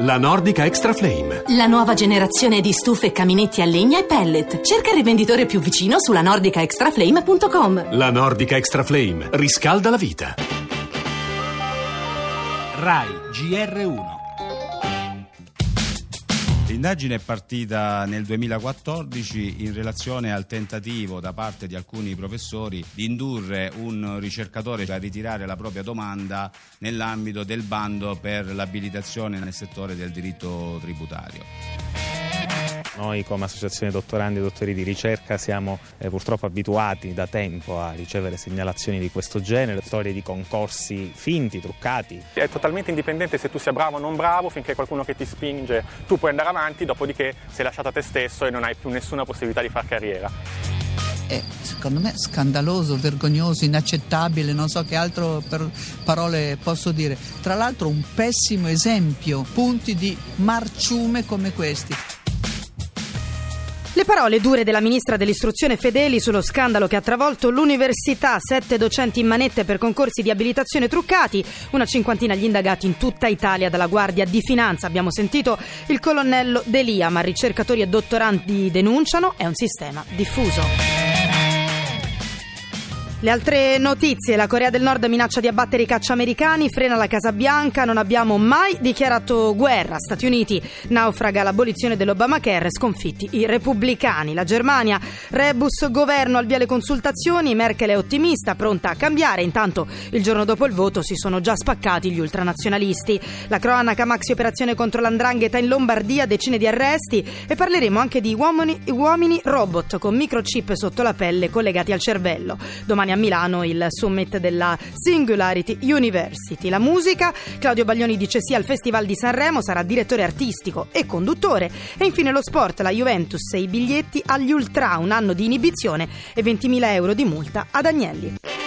La Nordica Extra Flame. La nuova generazione di stufe e caminetti a legna e pellet. Cerca il rivenditore più vicino sulla nordicaextraflame.com. La Nordica Extra Flame riscalda la vita. RAI GR1 L'indagine è partita nel 2014 in relazione al tentativo da parte di alcuni professori di indurre un ricercatore a ritirare la propria domanda nell'ambito del bando per l'abilitazione nel settore del diritto tributario. Noi come associazione dottorandi e dottori di ricerca siamo eh, purtroppo abituati da tempo a ricevere segnalazioni di questo genere, storie di concorsi finti, truccati. È totalmente indipendente se tu sia bravo o non bravo, finché qualcuno che ti spinge tu puoi andare avanti, dopodiché sei lasciato a te stesso e non hai più nessuna possibilità di fare carriera. È secondo me scandaloso, vergognoso, inaccettabile, non so che altro per parole posso dire. Tra l'altro un pessimo esempio, punti di marciume come questi. Le parole dure della ministra dell'istruzione Fedeli sullo scandalo che ha travolto l'università, sette docenti in manette per concorsi di abilitazione truccati, una cinquantina gli indagati in tutta Italia dalla Guardia di Finanza. Abbiamo sentito il colonnello Delia, ma ricercatori e dottorandi denunciano, è un sistema diffuso. Le altre notizie, la Corea del Nord minaccia di abbattere i caccia americani, frena la Casa Bianca, non abbiamo mai dichiarato guerra. Stati Uniti naufraga l'abolizione dell'Obamacare, sconfitti i repubblicani. La Germania, rebus governo al via le consultazioni, Merkel è ottimista, pronta a cambiare, intanto il giorno dopo il voto si sono già spaccati gli ultranazionalisti. La cronaca maxi operazione contro l'andrangheta in Lombardia, decine di arresti e parleremo anche di uomini, uomini robot con microchip sotto la pelle collegati al cervello. Domani domani a Milano il summit della Singularity University. La musica, Claudio Baglioni dice sì al Festival di Sanremo, sarà direttore artistico e conduttore. E infine lo sport, la Juventus e i biglietti agli Ultra, un anno di inibizione e 20.000 euro di multa ad Agnelli.